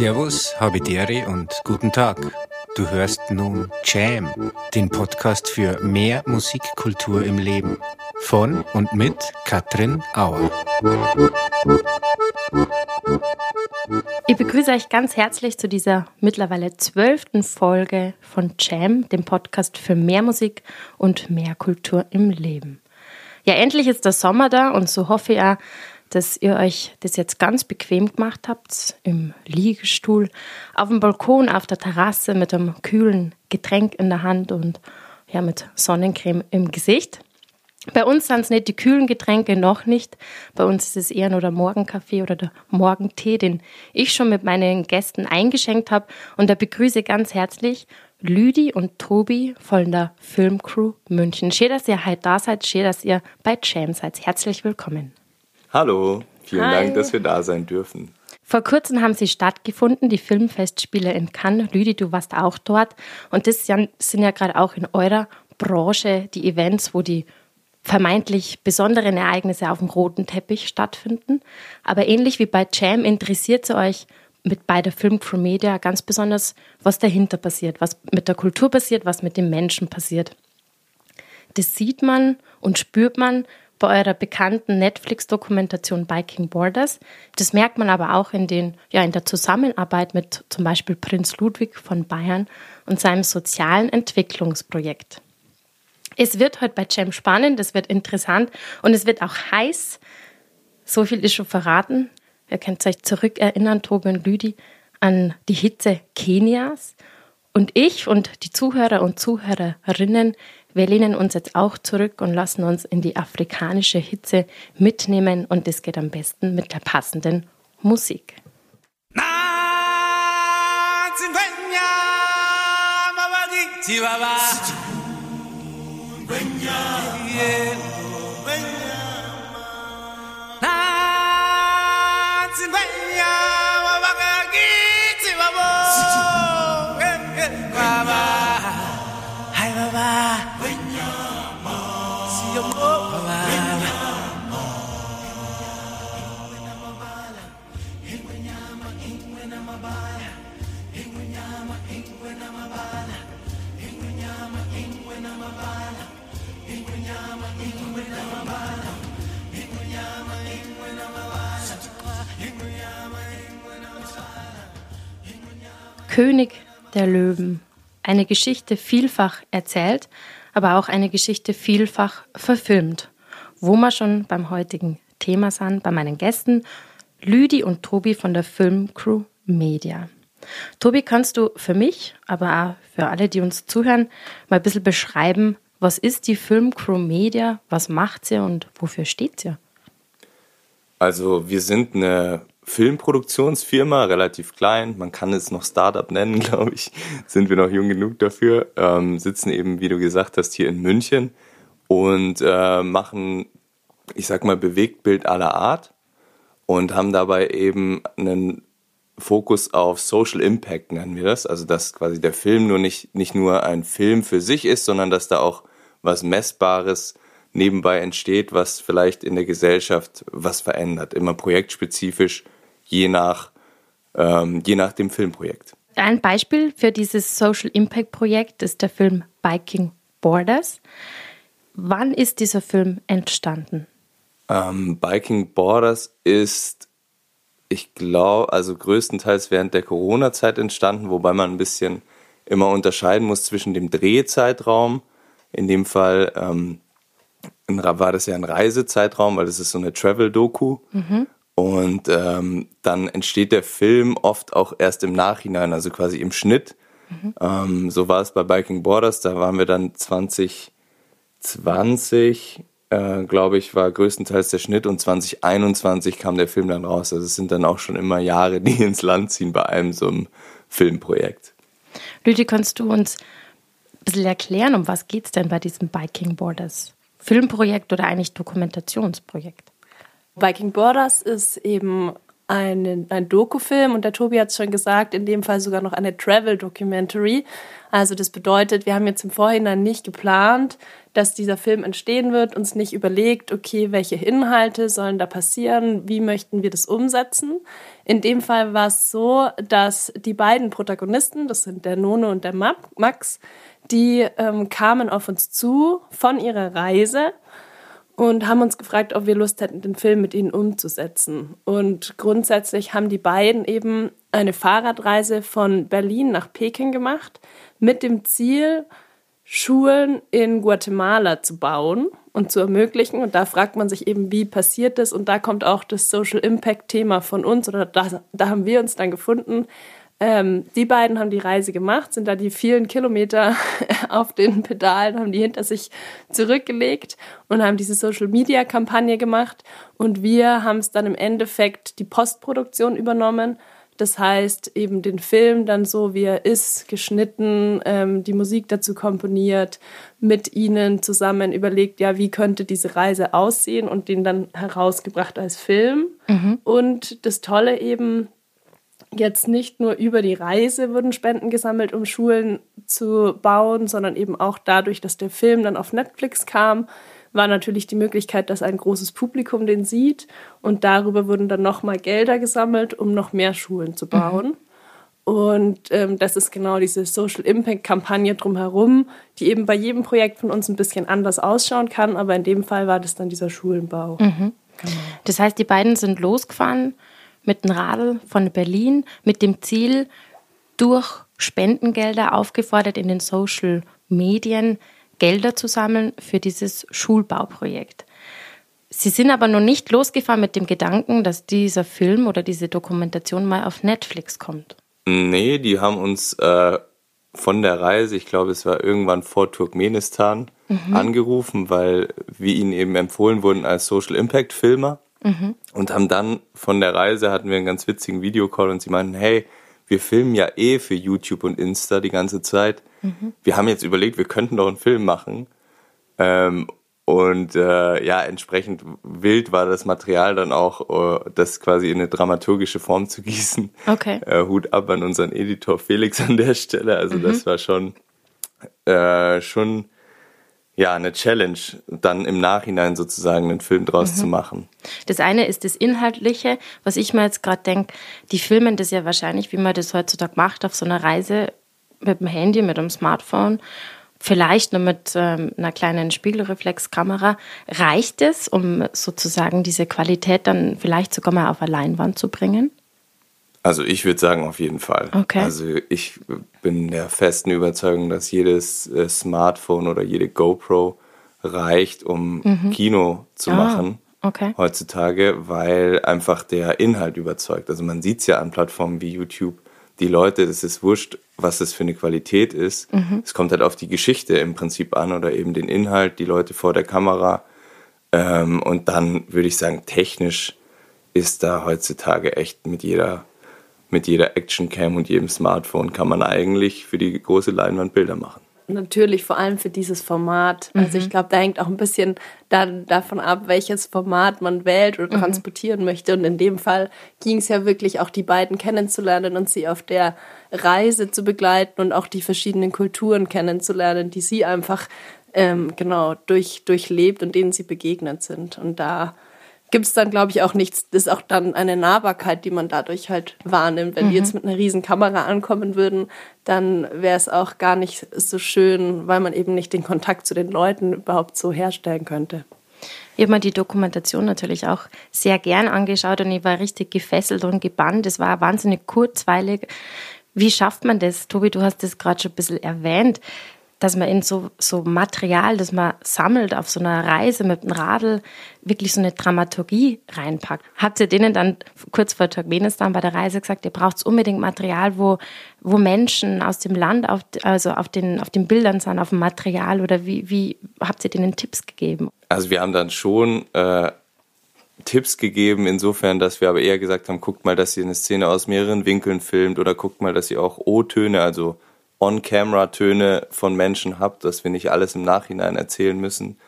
Servus, Habidere und guten Tag. Du hörst nun Jam, den Podcast für mehr Musikkultur im Leben. Von und mit Katrin Auer. Ich begrüße euch ganz herzlich zu dieser mittlerweile zwölften Folge von Jam, dem Podcast für mehr Musik und mehr Kultur im Leben. Ja, endlich ist der Sommer da und so hoffe ich auch, dass ihr euch das jetzt ganz bequem gemacht habt, im Liegestuhl, auf dem Balkon, auf der Terrasse mit einem kühlen Getränk in der Hand und ja, mit Sonnencreme im Gesicht. Bei uns sind es nicht die kühlen Getränke, noch nicht. Bei uns ist es eher nur der Morgenkaffee oder der Morgentee, den ich schon mit meinen Gästen eingeschenkt habe. Und da begrüße ganz herzlich Lüdi und Tobi von der Filmcrew München. Schön, dass ihr heute da seid. Schön, dass ihr bei Jam seid. Herzlich willkommen. Hallo, vielen Hi. Dank, dass wir da sein dürfen. Vor kurzem haben sie stattgefunden, die Filmfestspiele in Cannes. Lüdi, du warst auch dort. Und das sind ja gerade auch in eurer Branche die Events, wo die vermeintlich besonderen Ereignisse auf dem roten Teppich stattfinden. Aber ähnlich wie bei Jam interessiert es euch mit bei der Filmcrew Media ganz besonders, was dahinter passiert, was mit der Kultur passiert, was mit den Menschen passiert. Das sieht man und spürt man bei eurer bekannten Netflix-Dokumentation Biking Borders. Das merkt man aber auch in, den, ja, in der Zusammenarbeit mit zum Beispiel Prinz Ludwig von Bayern und seinem sozialen Entwicklungsprojekt. Es wird heute bei Jam spannend, es wird interessant und es wird auch heiß. So viel ist schon verraten. Ihr könnt euch zurückerinnern, Tobi und Lüdi, an die Hitze Kenias. Und ich und die Zuhörer und Zuhörerinnen wir lehnen uns jetzt auch zurück und lassen uns in die afrikanische Hitze mitnehmen und das geht am besten mit der passenden Musik. König der Löwen. Eine Geschichte vielfach erzählt, aber auch eine Geschichte vielfach verfilmt. Wo wir schon beim heutigen Thema sind, bei meinen Gästen, Lüdi und Tobi von der Filmcrew Media. Tobi, kannst du für mich, aber auch für alle, die uns zuhören, mal ein bisschen beschreiben, was ist die Filmcrew Media, was macht sie und wofür steht sie? Also wir sind eine Filmproduktionsfirma, relativ klein, man kann es noch Startup nennen, glaube ich, sind wir noch jung genug dafür, ähm, sitzen eben, wie du gesagt hast, hier in München und äh, machen, ich sag mal, Bewegtbild aller Art und haben dabei eben einen Fokus auf Social Impact, nennen wir das. Also, dass quasi der Film nur nicht, nicht nur ein Film für sich ist, sondern dass da auch was Messbares nebenbei entsteht, was vielleicht in der Gesellschaft was verändert. Immer projektspezifisch, je nach, ähm, je nach dem Filmprojekt. Ein Beispiel für dieses Social Impact Projekt ist der Film Biking Borders. Wann ist dieser Film entstanden? Ähm, Biking Borders ist ich glaube, also größtenteils während der Corona-Zeit entstanden, wobei man ein bisschen immer unterscheiden muss zwischen dem Drehzeitraum, in dem Fall ähm, war das ja ein Reisezeitraum, weil das ist so eine Travel-Doku. Mhm. Und ähm, dann entsteht der Film oft auch erst im Nachhinein, also quasi im Schnitt. Mhm. Ähm, so war es bei Biking Borders, da waren wir dann 2020 äh, glaube ich, war größtenteils der Schnitt und 2021 kam der Film dann raus. Also es sind dann auch schon immer Jahre, die ins Land ziehen bei einem so einem Filmprojekt. Lüdi, kannst du uns ein bisschen erklären, um was geht es denn bei diesem Biking Borders? Filmprojekt oder eigentlich Dokumentationsprojekt? Biking Borders ist eben einen, ein Dokufilm und der Tobi hat es schon gesagt, in dem Fall sogar noch eine Travel Documentary. Also das bedeutet, wir haben jetzt im Vorhinein nicht geplant, dass dieser Film entstehen wird, uns nicht überlegt, okay, welche Inhalte sollen da passieren, wie möchten wir das umsetzen. In dem Fall war es so, dass die beiden Protagonisten, das sind der None und der Max, die ähm, kamen auf uns zu von ihrer Reise und haben uns gefragt, ob wir Lust hätten, den Film mit ihnen umzusetzen. Und grundsätzlich haben die beiden eben eine Fahrradreise von Berlin nach Peking gemacht mit dem Ziel, Schulen in Guatemala zu bauen und zu ermöglichen. Und da fragt man sich eben, wie passiert das? Und da kommt auch das Social Impact Thema von uns oder da, da haben wir uns dann gefunden. Ähm, die beiden haben die Reise gemacht, sind da die vielen Kilometer auf den Pedalen, haben die hinter sich zurückgelegt und haben diese Social Media Kampagne gemacht. Und wir haben es dann im Endeffekt die Postproduktion übernommen das heißt, eben den Film dann so, wie er ist, geschnitten, ähm, die Musik dazu komponiert, mit ihnen zusammen überlegt, ja, wie könnte diese Reise aussehen und den dann herausgebracht als Film. Mhm. Und das Tolle eben, jetzt nicht nur über die Reise wurden Spenden gesammelt, um Schulen zu bauen, sondern eben auch dadurch, dass der Film dann auf Netflix kam, war natürlich die Möglichkeit, dass ein großes Publikum den sieht und darüber wurden dann nochmal Gelder gesammelt, um noch mehr Schulen zu bauen. Mhm. Und ähm, das ist genau diese Social Impact Kampagne drumherum, die eben bei jedem Projekt von uns ein bisschen anders ausschauen kann, aber in dem Fall war das dann dieser Schulenbau. Mhm. Genau. Das heißt, die beiden sind losgefahren mit dem Radl von Berlin mit dem Ziel, durch Spendengelder aufgefordert in den Social Medien Gelder zu sammeln für dieses Schulbauprojekt. Sie sind aber noch nicht losgefahren mit dem Gedanken, dass dieser Film oder diese Dokumentation mal auf Netflix kommt. Nee, die haben uns äh, von der Reise, ich glaube, es war irgendwann vor Turkmenistan, mhm. angerufen, weil wir ihnen eben empfohlen wurden als Social Impact Filmer. Mhm. Und haben dann von der Reise hatten wir einen ganz witzigen Videocall und sie meinten, hey, wir filmen ja eh für YouTube und Insta die ganze Zeit. Mhm. Wir haben jetzt überlegt, wir könnten doch einen Film machen. Ähm, und äh, ja, entsprechend wild war das Material dann auch, uh, das quasi in eine dramaturgische Form zu gießen. Okay. Äh, Hut ab an unseren Editor Felix an der Stelle. Also mhm. das war schon, äh, schon ja, eine Challenge, dann im Nachhinein sozusagen einen Film draus mhm. zu machen. Das eine ist das Inhaltliche, was ich mir jetzt gerade denke, die filmen das ja wahrscheinlich, wie man das heutzutage macht, auf so einer Reise mit dem Handy, mit dem Smartphone, vielleicht nur mit ähm, einer kleinen Spiegelreflexkamera. Reicht es, um sozusagen diese Qualität dann vielleicht sogar mal auf eine Leinwand zu bringen? Also ich würde sagen, auf jeden Fall. Okay. Also ich bin der festen Überzeugung, dass jedes äh, Smartphone oder jede GoPro reicht, um mhm. Kino zu ah, machen. Okay. Heutzutage, weil einfach der Inhalt überzeugt. Also man sieht es ja an Plattformen wie YouTube die Leute, das ist wurscht, was das für eine Qualität ist. Mhm. Es kommt halt auf die Geschichte im Prinzip an oder eben den Inhalt, die Leute vor der Kamera. Ähm, und dann würde ich sagen, technisch ist da heutzutage echt mit jeder, mit jeder Actioncam und jedem Smartphone kann man eigentlich für die große Leinwand Bilder machen natürlich vor allem für dieses Format. Also ich mhm. glaube, da hängt auch ein bisschen dann davon ab, welches Format man wählt oder mhm. transportieren möchte. Und in dem Fall ging es ja wirklich auch die beiden kennenzulernen und sie auf der Reise zu begleiten und auch die verschiedenen Kulturen kennenzulernen, die sie einfach ähm, genau durch, durchlebt und denen sie begegnet sind. Und da gibt es dann, glaube ich, auch nichts. Das ist auch dann eine Nahbarkeit, die man dadurch halt wahrnimmt. Wenn mhm. die jetzt mit einer riesen Kamera ankommen würden, dann wäre es auch gar nicht so schön, weil man eben nicht den Kontakt zu den Leuten überhaupt so herstellen könnte. Ich habe mir die Dokumentation natürlich auch sehr gern angeschaut und ich war richtig gefesselt und gebannt. Es war wahnsinnig kurzweilig. Wie schafft man das? Tobi, du hast das gerade schon ein bisschen erwähnt dass man in so, so Material, das man sammelt auf so einer Reise mit dem Radl, wirklich so eine Dramaturgie reinpackt. Habt ihr denen dann kurz vor Turkmenistan bei der Reise gesagt, ihr braucht unbedingt Material, wo, wo Menschen aus dem Land, auf, also auf den, auf den Bildern sind, auf dem Material oder wie, wie habt ihr denen Tipps gegeben? Also wir haben dann schon äh, Tipps gegeben, insofern, dass wir aber eher gesagt haben, guckt mal, dass ihr eine Szene aus mehreren Winkeln filmt oder guckt mal, dass ihr auch O-Töne, also On-Camera-Töne von Menschen habt, dass wir nicht alles im Nachhinein erzählen müssen.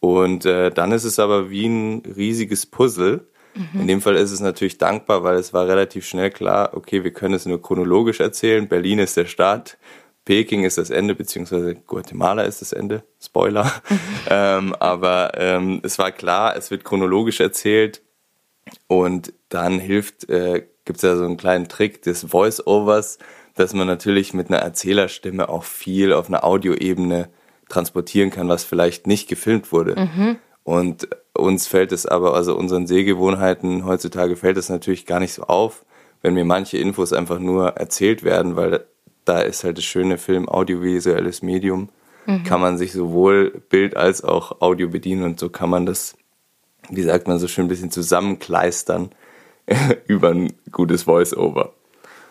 Und äh, dann ist es aber wie ein riesiges Puzzle, Mhm. In dem Fall ist es natürlich dankbar, weil es war relativ schnell klar, okay, wir können es nur chronologisch erzählen. Berlin ist der Start, Peking ist das Ende, beziehungsweise Guatemala ist das Ende. Spoiler. Ähm, aber ähm, es war klar, es wird chronologisch erzählt. Und dann hilft, äh, gibt es ja so einen kleinen Trick des Voice-Overs, dass man natürlich mit einer Erzählerstimme auch viel auf einer Audioebene transportieren kann, was vielleicht nicht gefilmt wurde. Mhm. Und uns fällt es aber, also unseren Sehgewohnheiten heutzutage fällt es natürlich gar nicht so auf, wenn mir manche Infos einfach nur erzählt werden, weil da ist halt das schöne Film audiovisuelles Medium. Mhm. Kann man sich sowohl Bild als auch Audio bedienen und so kann man das, wie sagt man so schön, ein bisschen zusammenkleistern über ein gutes Voice-Over.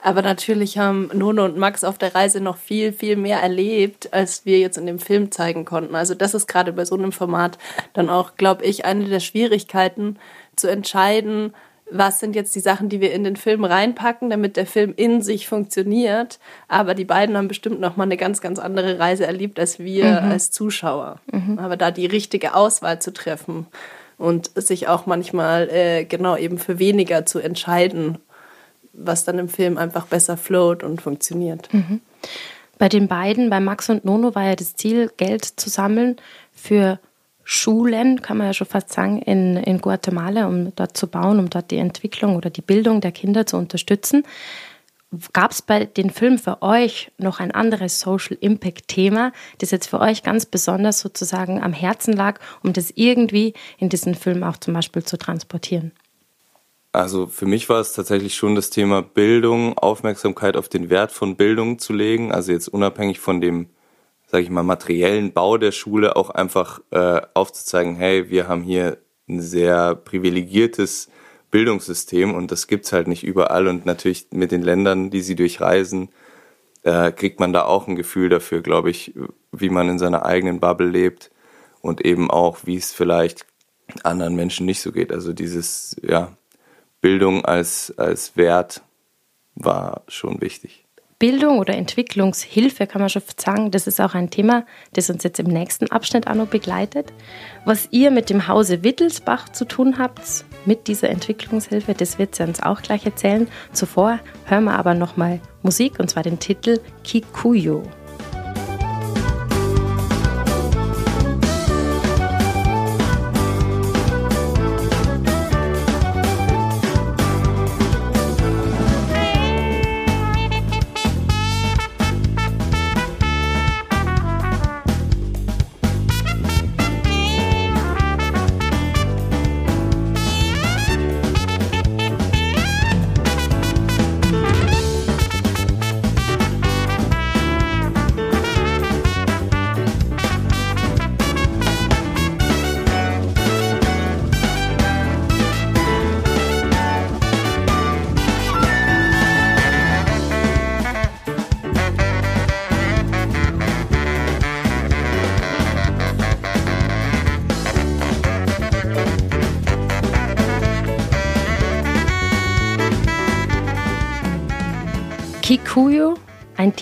Aber natürlich haben Nono und Max auf der Reise noch viel, viel mehr erlebt, als wir jetzt in dem Film zeigen konnten. Also das ist gerade bei so einem Format dann auch, glaube ich, eine der Schwierigkeiten zu entscheiden, was sind jetzt die Sachen, die wir in den Film reinpacken, damit der Film in sich funktioniert. Aber die beiden haben bestimmt noch mal eine ganz, ganz andere Reise erlebt als wir mhm. als Zuschauer. Mhm. Aber da die richtige Auswahl zu treffen und sich auch manchmal äh, genau eben für weniger zu entscheiden was dann im Film einfach besser float und funktioniert. Mhm. Bei den beiden, bei Max und Nono, war ja das Ziel, Geld zu sammeln für Schulen, kann man ja schon fast sagen, in, in Guatemala, um dort zu bauen, um dort die Entwicklung oder die Bildung der Kinder zu unterstützen. Gab es bei den Filmen für euch noch ein anderes Social Impact-Thema, das jetzt für euch ganz besonders sozusagen am Herzen lag, um das irgendwie in diesen Film auch zum Beispiel zu transportieren? Also für mich war es tatsächlich schon das Thema Bildung, Aufmerksamkeit auf den Wert von Bildung zu legen. Also jetzt unabhängig von dem, sage ich mal, materiellen Bau der Schule auch einfach äh, aufzuzeigen, hey, wir haben hier ein sehr privilegiertes Bildungssystem und das gibt's halt nicht überall. Und natürlich mit den Ländern, die sie durchreisen, äh, kriegt man da auch ein Gefühl dafür, glaube ich, wie man in seiner eigenen Bubble lebt und eben auch, wie es vielleicht anderen Menschen nicht so geht. Also dieses, ja, Bildung als, als Wert war schon wichtig. Bildung oder Entwicklungshilfe kann man schon sagen, das ist auch ein Thema, das uns jetzt im nächsten Abschnitt auch noch begleitet. Was ihr mit dem Hause Wittelsbach zu tun habt, mit dieser Entwicklungshilfe, das wird sie uns auch gleich erzählen. Zuvor hören wir aber nochmal Musik und zwar den Titel Kikuyo.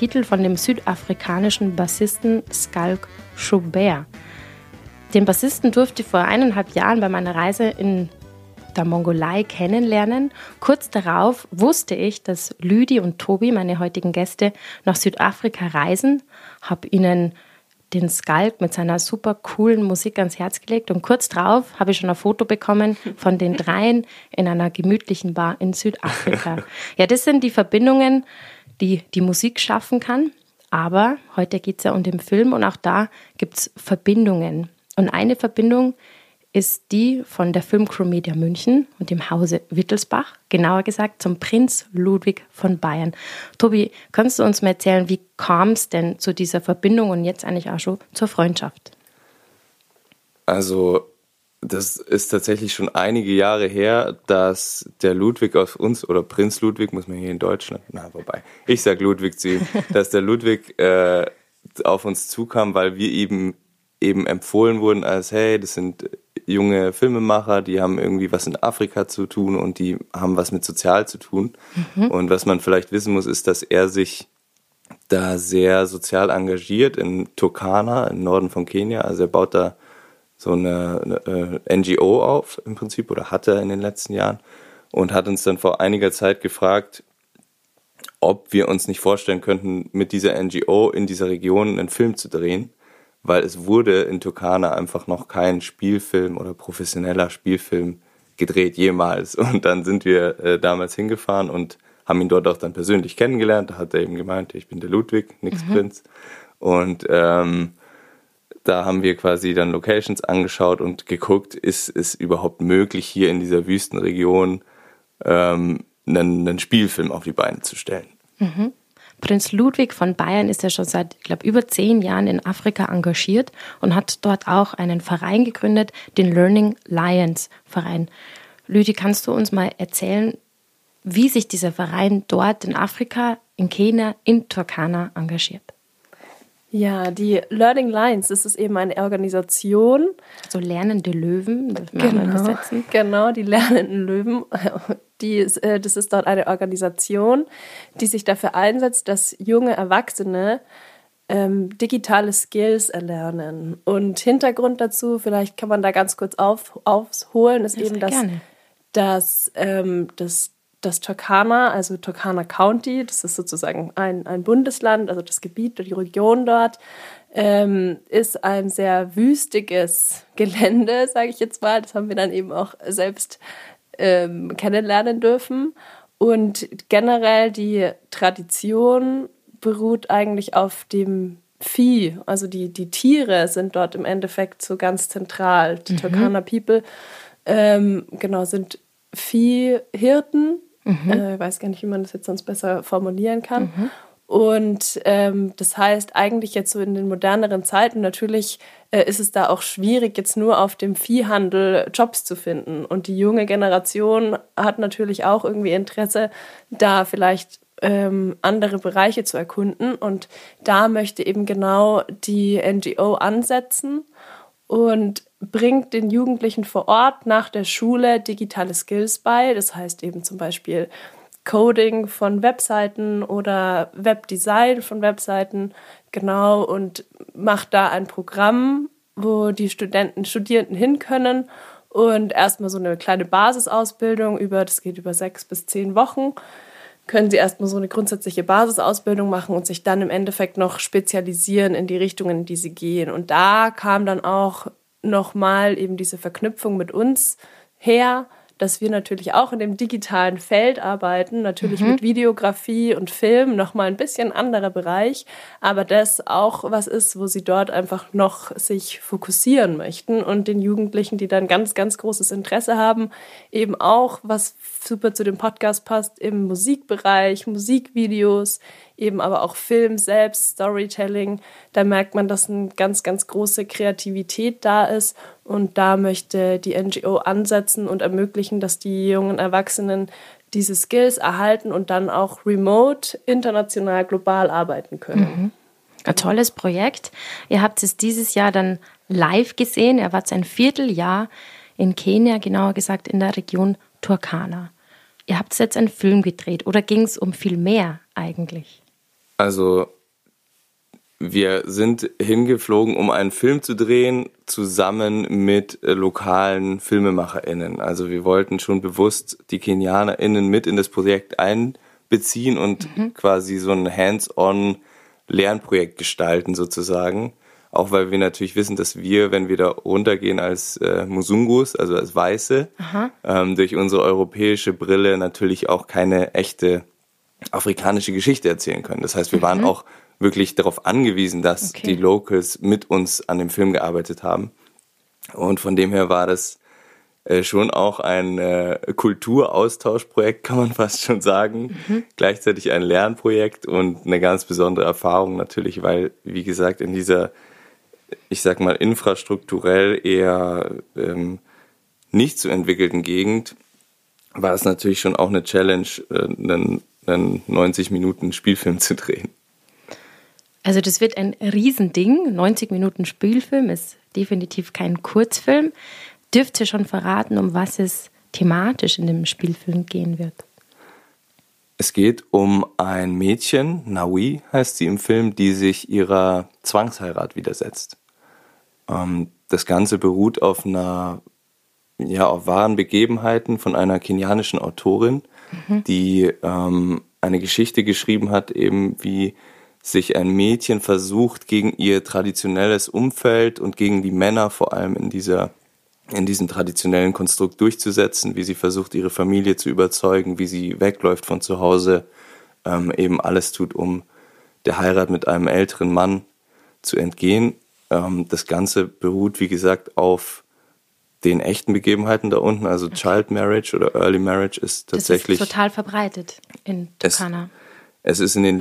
Titel von dem südafrikanischen Bassisten Skalk Schubert. Den Bassisten durfte ich vor eineinhalb Jahren bei meiner Reise in der Mongolei kennenlernen. Kurz darauf wusste ich, dass Lüdi und Tobi, meine heutigen Gäste, nach Südafrika reisen, habe ihnen den Skalk mit seiner super coolen Musik ans Herz gelegt und kurz darauf habe ich schon ein Foto bekommen von den dreien in einer gemütlichen Bar in Südafrika. Ja, das sind die Verbindungen, die die Musik schaffen kann. Aber heute geht es ja um den Film und auch da gibt es Verbindungen. Und eine Verbindung ist die von der Filmcrew Media München und dem Hause Wittelsbach, genauer gesagt zum Prinz Ludwig von Bayern. Tobi, kannst du uns mal erzählen, wie kam es denn zu dieser Verbindung und jetzt eigentlich auch schon zur Freundschaft? Also das ist tatsächlich schon einige Jahre her, dass der Ludwig auf uns, oder Prinz Ludwig, muss man hier in Deutschland, na wobei, ich sag Ludwig zu ihm, dass der Ludwig äh, auf uns zukam, weil wir eben eben empfohlen wurden als, hey, das sind junge Filmemacher, die haben irgendwie was in Afrika zu tun und die haben was mit Sozial zu tun. Mhm. Und was man vielleicht wissen muss, ist, dass er sich da sehr sozial engagiert in Turkana, im Norden von Kenia. Also er baut da so eine, eine äh, NGO auf im Prinzip oder hatte in den letzten Jahren und hat uns dann vor einiger Zeit gefragt, ob wir uns nicht vorstellen könnten, mit dieser NGO in dieser Region einen Film zu drehen, weil es wurde in Turkana einfach noch kein Spielfilm oder professioneller Spielfilm gedreht jemals. Und dann sind wir äh, damals hingefahren und haben ihn dort auch dann persönlich kennengelernt. Da hat er eben gemeint, ich bin der Ludwig, nix mhm. Prinz. Und ähm, da haben wir quasi dann Locations angeschaut und geguckt, ist es überhaupt möglich, hier in dieser Wüstenregion ähm, einen, einen Spielfilm auf die Beine zu stellen. Mhm. Prinz Ludwig von Bayern ist ja schon seit, ich glaube, über zehn Jahren in Afrika engagiert und hat dort auch einen Verein gegründet, den Learning Lions Verein. Lüdi, kannst du uns mal erzählen, wie sich dieser Verein dort in Afrika, in Kenia, in Turkana engagiert? Ja, die Learning Lines, das ist eben eine Organisation. So lernende Löwen, genau. Genau, die lernenden Löwen. Die ist, äh, das ist dort eine Organisation, die sich dafür einsetzt, dass junge Erwachsene ähm, digitale Skills erlernen. Und Hintergrund dazu, vielleicht kann man da ganz kurz auf, aufholen, ist das eben, dass, dass ähm, das das Turkana, also Turkana County, das ist sozusagen ein, ein Bundesland, also das Gebiet, die Region dort, ähm, ist ein sehr wüstiges Gelände, sage ich jetzt mal. Das haben wir dann eben auch selbst ähm, kennenlernen dürfen. Und generell die Tradition beruht eigentlich auf dem Vieh. Also die, die Tiere sind dort im Endeffekt so ganz zentral. Die mhm. Turkana People ähm, genau sind Viehhirten Mhm. Äh, weiß gar nicht, wie man das jetzt sonst besser formulieren kann. Mhm. Und ähm, das heißt, eigentlich jetzt so in den moderneren Zeiten, natürlich äh, ist es da auch schwierig, jetzt nur auf dem Viehhandel Jobs zu finden. Und die junge Generation hat natürlich auch irgendwie Interesse, da vielleicht ähm, andere Bereiche zu erkunden. Und da möchte eben genau die NGO ansetzen und bringt den Jugendlichen vor Ort nach der Schule digitale Skills bei. Das heißt eben zum Beispiel Coding von Webseiten oder Webdesign von Webseiten, genau, und macht da ein Programm, wo die Studenten, Studierenden hin können und erstmal so eine kleine Basisausbildung über, das geht über sechs bis zehn Wochen, können sie erstmal so eine grundsätzliche Basisausbildung machen und sich dann im Endeffekt noch spezialisieren in die Richtungen, in die sie gehen. Und da kam dann auch nochmal eben diese Verknüpfung mit uns her, dass wir natürlich auch in dem digitalen Feld arbeiten, natürlich mhm. mit Videografie und Film, nochmal ein bisschen anderer Bereich, aber das auch was ist, wo sie dort einfach noch sich fokussieren möchten und den Jugendlichen, die dann ganz, ganz großes Interesse haben, eben auch, was super zu dem Podcast passt, im Musikbereich, Musikvideos, eben aber auch Film selbst, Storytelling. Da merkt man, dass eine ganz, ganz große Kreativität da ist. Und da möchte die NGO ansetzen und ermöglichen, dass die jungen Erwachsenen diese Skills erhalten und dann auch remote, international, global arbeiten können. Mhm. Ein tolles Projekt. Ihr habt es dieses Jahr dann live gesehen. Er war ein Vierteljahr in Kenia, genauer gesagt in der Region Turkana. Ihr habt jetzt einen Film gedreht oder ging es um viel mehr eigentlich? Also wir sind hingeflogen, um einen Film zu drehen, zusammen mit äh, lokalen FilmemacherInnen. Also wir wollten schon bewusst die KenianerInnen mit in das Projekt einbeziehen und mhm. quasi so ein Hands-on Lernprojekt gestalten sozusagen. Auch weil wir natürlich wissen, dass wir, wenn wir da runtergehen als äh, Musungus, also als Weiße, ähm, durch unsere europäische Brille natürlich auch keine echte afrikanische Geschichte erzählen können. Das heißt, wir waren mhm. auch wirklich darauf angewiesen, dass okay. die Locals mit uns an dem Film gearbeitet haben. Und von dem her war das äh, schon auch ein äh, Kulturaustauschprojekt, kann man fast schon sagen. Mhm. Gleichzeitig ein Lernprojekt und eine ganz besondere Erfahrung natürlich, weil, wie gesagt, in dieser, ich sag mal, infrastrukturell eher ähm, nicht zu entwickelten Gegend war es natürlich schon auch eine Challenge, äh, einen einen 90 Minuten Spielfilm zu drehen. Also das wird ein Riesending. 90 Minuten Spielfilm ist definitiv kein Kurzfilm. Dürft ihr schon verraten, um was es thematisch in dem Spielfilm gehen wird? Es geht um ein Mädchen, Naui heißt sie im Film, die sich ihrer Zwangsheirat widersetzt. Ähm, das Ganze beruht auf einer, ja, auf wahren Begebenheiten von einer kenianischen Autorin, mhm. die ähm, eine Geschichte geschrieben hat, eben wie sich ein Mädchen versucht, gegen ihr traditionelles Umfeld und gegen die Männer vor allem in dieser in diesem traditionellen Konstrukt durchzusetzen, wie sie versucht, ihre Familie zu überzeugen, wie sie wegläuft von zu Hause, ähm, eben alles tut, um der Heirat mit einem älteren Mann zu entgehen. Ähm, das Ganze beruht, wie gesagt, auf den echten Begebenheiten da unten, also okay. Child Marriage oder Early Marriage ist tatsächlich. Das ist total verbreitet in Turkana. Es, es ist in den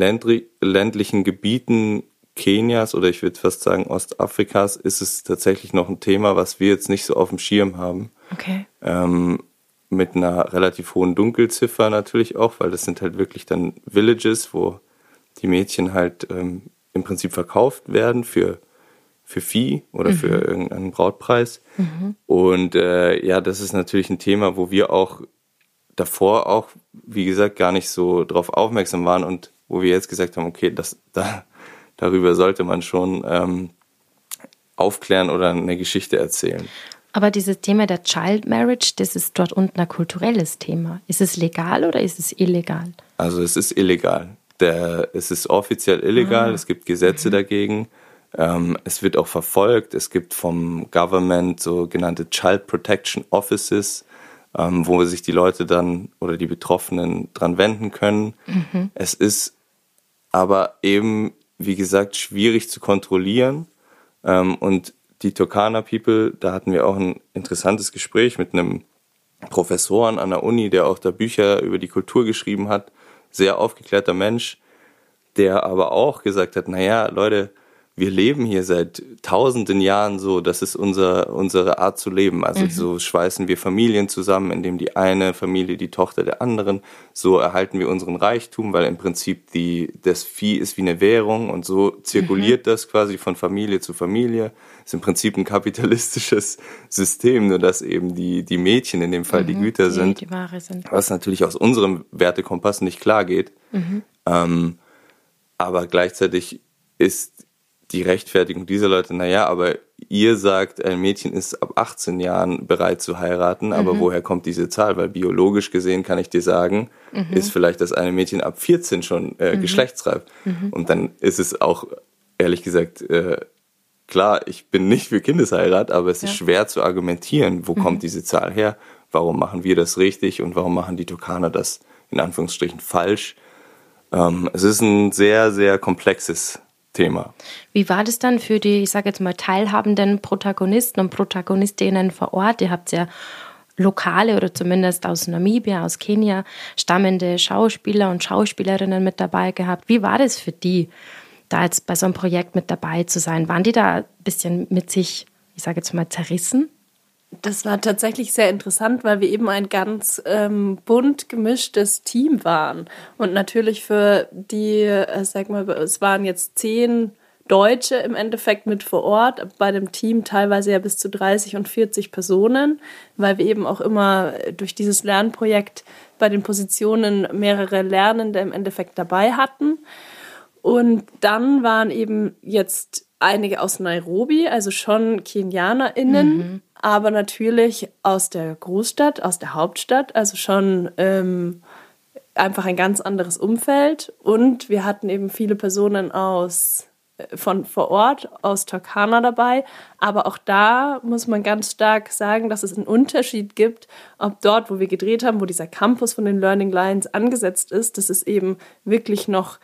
ländlichen Gebieten Kenias oder ich würde fast sagen Ostafrikas ist es tatsächlich noch ein Thema, was wir jetzt nicht so auf dem Schirm haben. Okay. Ähm, mit einer relativ hohen Dunkelziffer natürlich auch, weil das sind halt wirklich dann Villages, wo die Mädchen halt ähm, im Prinzip verkauft werden für, für Vieh oder mhm. für irgendeinen Brautpreis. Mhm. Und äh, ja, das ist natürlich ein Thema, wo wir auch davor auch, wie gesagt, gar nicht so drauf aufmerksam waren und wo wir jetzt gesagt haben, okay, das, da, darüber sollte man schon ähm, aufklären oder eine Geschichte erzählen. Aber dieses Thema der Child Marriage, das ist dort unten ein kulturelles Thema. Ist es legal oder ist es illegal? Also es ist illegal. Der, es ist offiziell illegal, ah. es gibt Gesetze mhm. dagegen. Ähm, es wird auch verfolgt. Es gibt vom Government sogenannte Child Protection Offices, ähm, wo sich die Leute dann oder die Betroffenen dran wenden können. Mhm. Es ist aber eben, wie gesagt, schwierig zu kontrollieren. Ähm, und die Turkana People, da hatten wir auch ein interessantes Gespräch mit einem Professoren an der Uni, der auch da Bücher über die Kultur geschrieben hat, sehr aufgeklärter Mensch, der aber auch gesagt hat, naja, Leute, wir leben hier seit tausenden Jahren so, das ist unser, unsere Art zu leben. Also mhm. so schweißen wir Familien zusammen, indem die eine Familie die Tochter der anderen, so erhalten wir unseren Reichtum, weil im Prinzip die, das Vieh ist wie eine Währung und so zirkuliert mhm. das quasi von Familie zu Familie. Ist im Prinzip ein kapitalistisches System, nur dass eben die, die Mädchen in dem Fall mhm, die Güter die, sind, die sind. Was natürlich aus unserem Wertekompass nicht klar geht. Mhm. Ähm, aber gleichzeitig ist die Rechtfertigung dieser Leute, naja, aber ihr sagt, ein Mädchen ist ab 18 Jahren bereit zu heiraten, mhm. aber woher kommt diese Zahl? Weil biologisch gesehen kann ich dir sagen, mhm. ist vielleicht das eine Mädchen ab 14 schon äh, mhm. geschlechtsreif. Mhm. Und dann ist es auch, ehrlich gesagt, äh, klar, ich bin nicht für Kindesheirat, aber es ja. ist schwer zu argumentieren, wo kommt mhm. diese Zahl her? Warum machen wir das richtig und warum machen die Turkaner das in Anführungsstrichen falsch? Ähm, es ist ein sehr, sehr komplexes Thema. Wie war das dann für die, ich sage jetzt mal, teilhabenden Protagonisten und Protagonistinnen vor Ort? Ihr habt ja lokale oder zumindest aus Namibia, aus Kenia stammende Schauspieler und Schauspielerinnen mit dabei gehabt. Wie war das für die, da jetzt bei so einem Projekt mit dabei zu sein? Waren die da ein bisschen mit sich, ich sage jetzt mal, zerrissen? Das war tatsächlich sehr interessant, weil wir eben ein ganz ähm, bunt gemischtes Team waren. Und natürlich für die, äh, sag mal, es waren jetzt zehn Deutsche im Endeffekt mit vor Ort, bei dem Team teilweise ja bis zu 30 und 40 Personen, weil wir eben auch immer durch dieses Lernprojekt bei den Positionen mehrere Lernende im Endeffekt dabei hatten. Und dann waren eben jetzt einige aus Nairobi, also schon KenianerInnen, mhm aber natürlich aus der Großstadt, aus der Hauptstadt, also schon ähm, einfach ein ganz anderes Umfeld. Und wir hatten eben viele Personen aus äh, von vor Ort aus Turkana dabei. Aber auch da muss man ganz stark sagen, dass es einen Unterschied gibt, ob dort, wo wir gedreht haben, wo dieser Campus von den Learning Lines angesetzt ist, das ist eben wirklich noch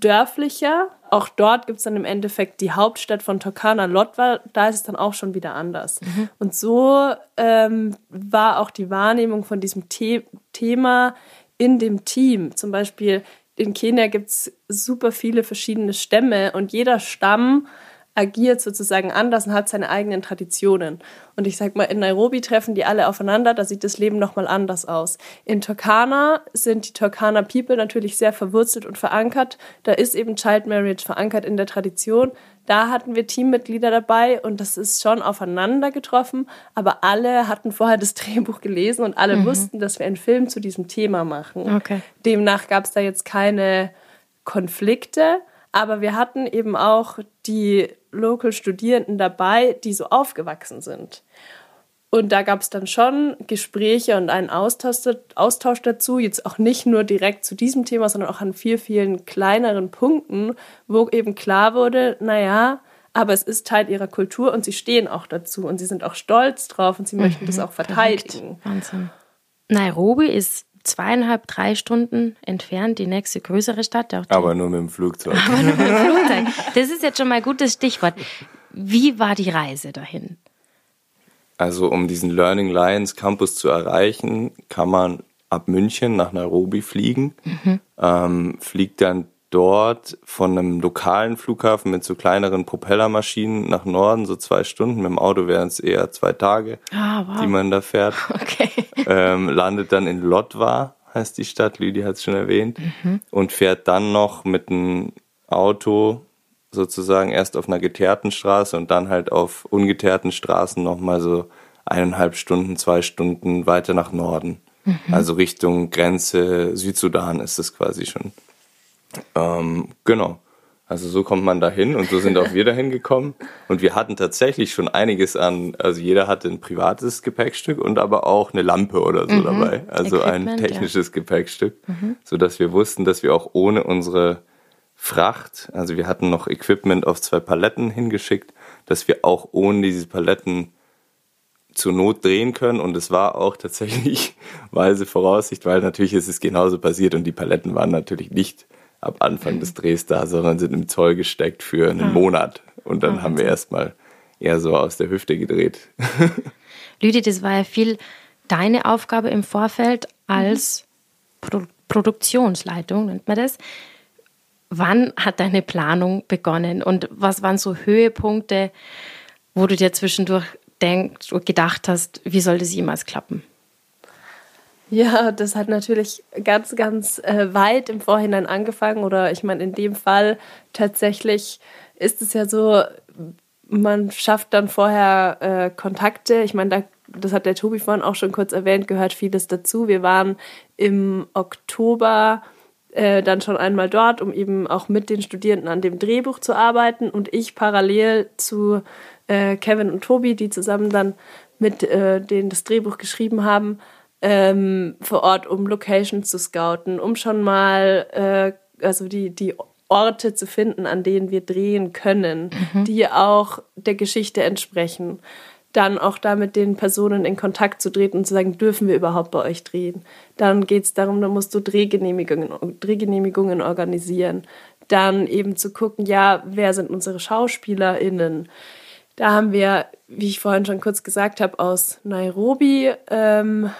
dörflicher. Auch dort gibt es dann im Endeffekt die Hauptstadt von Turkana, Lotwa. Da ist es dann auch schon wieder anders. Mhm. Und so ähm, war auch die Wahrnehmung von diesem The Thema in dem Team. Zum Beispiel in Kenia gibt es super viele verschiedene Stämme und jeder Stamm agiert sozusagen anders und hat seine eigenen Traditionen. Und ich sag mal, in Nairobi treffen die alle aufeinander, da sieht das Leben nochmal anders aus. In Turkana sind die Turkana People natürlich sehr verwurzelt und verankert. Da ist eben Child Marriage verankert in der Tradition. Da hatten wir Teammitglieder dabei und das ist schon aufeinander getroffen, aber alle hatten vorher das Drehbuch gelesen und alle mhm. wussten, dass wir einen Film zu diesem Thema machen. Okay. Demnach gab es da jetzt keine Konflikte, Aber wir hatten eben auch die Local-Studierenden dabei, die so aufgewachsen sind. Und da gab es dann schon Gespräche und einen Austausch, Austausch, dazu, jetzt auch nicht nur direkt zu diesem Thema, sondern auch an vielen, vielen kleineren Punkten, wo eben klar wurde, naja, aber es ist Teil ihrer Kultur und sie stehen auch dazu und sie sind auch stolz drauf und sie mhm, möchten das auch verteidigen. Wahnsinn. Nairobi ist zweieinhalb, drei Stunden entfernt, die nächste größere Stadt. Aber nur mit dem Flugzeug. Aber nur mit dem Flugzeug. Das ist jetzt schon mal ein gutes Stichwort. Wie war die Reise dahin? Also um diesen Learning Lions Campus zu erreichen, kann man ab München nach Nairobi fliegen, mhm. ähm, fliegt dann dort von einem lokalen Flughafen mit so kleineren Propellermaschinen nach Norden, so zwei Stunden. Mit dem Auto wären es eher zwei Tage, ah, wow. die man da fährt. Okay. Ähm, landet dann in Lotwa, heißt die Stadt, Lydia hat es schon erwähnt, mhm. und fährt dann noch mit einem Auto sozusagen erst auf einer geteerten Straße und dann halt auf ungeteerten Straßen nochmal so eineinhalb Stunden, zwei Stunden weiter nach Norden. Mhm. Also Richtung Grenze Südsudan ist es quasi schon. Ähm, genau. Also so kommt man dahin und so sind auch wir dahin gekommen. Und wir hatten tatsächlich schon einiges an, also jeder hatte ein privates Gepäckstück und aber auch eine Lampe oder so mhm. dabei. Also Equipment, ein technisches ja. Gepäckstück, mhm. sodass wir wussten, dass wir auch ohne unsere Fracht, also wir hatten noch Equipment auf zwei Paletten hingeschickt, dass wir auch ohne diese Paletten zur Not drehen können. Und es war auch tatsächlich weise Voraussicht, weil natürlich ist es genauso passiert und die Paletten waren natürlich nicht ab Anfang des Drehs da, sondern sind im Zoll gesteckt für einen ah. Monat. Und dann ah, haben wir erstmal eher so aus der Hüfte gedreht. Lüdi, das war ja viel deine Aufgabe im Vorfeld als Pro Produktionsleitung, nennt man das. Wann hat deine Planung begonnen und was waren so Höhepunkte, wo du dir zwischendurch denkst und gedacht hast, wie soll das jemals klappen? Ja, das hat natürlich ganz, ganz äh, weit im Vorhinein angefangen. Oder ich meine, in dem Fall tatsächlich ist es ja so, man schafft dann vorher äh, Kontakte. Ich meine, da, das hat der Tobi vorhin auch schon kurz erwähnt, gehört vieles dazu. Wir waren im Oktober äh, dann schon einmal dort, um eben auch mit den Studierenden an dem Drehbuch zu arbeiten und ich parallel zu äh, Kevin und Tobi, die zusammen dann mit äh, denen das Drehbuch geschrieben haben, ähm, vor Ort, um Locations zu scouten, um schon mal äh, also die, die Orte zu finden, an denen wir drehen können, mhm. die auch der Geschichte entsprechen dann auch da mit den Personen in Kontakt zu treten und zu sagen, dürfen wir überhaupt bei euch drehen? Dann geht es darum, da musst du Drehgenehmigungen, Drehgenehmigungen organisieren. Dann eben zu gucken, ja, wer sind unsere SchauspielerInnen? Da haben wir, wie ich vorhin schon kurz gesagt habe, aus Nairobi ähm,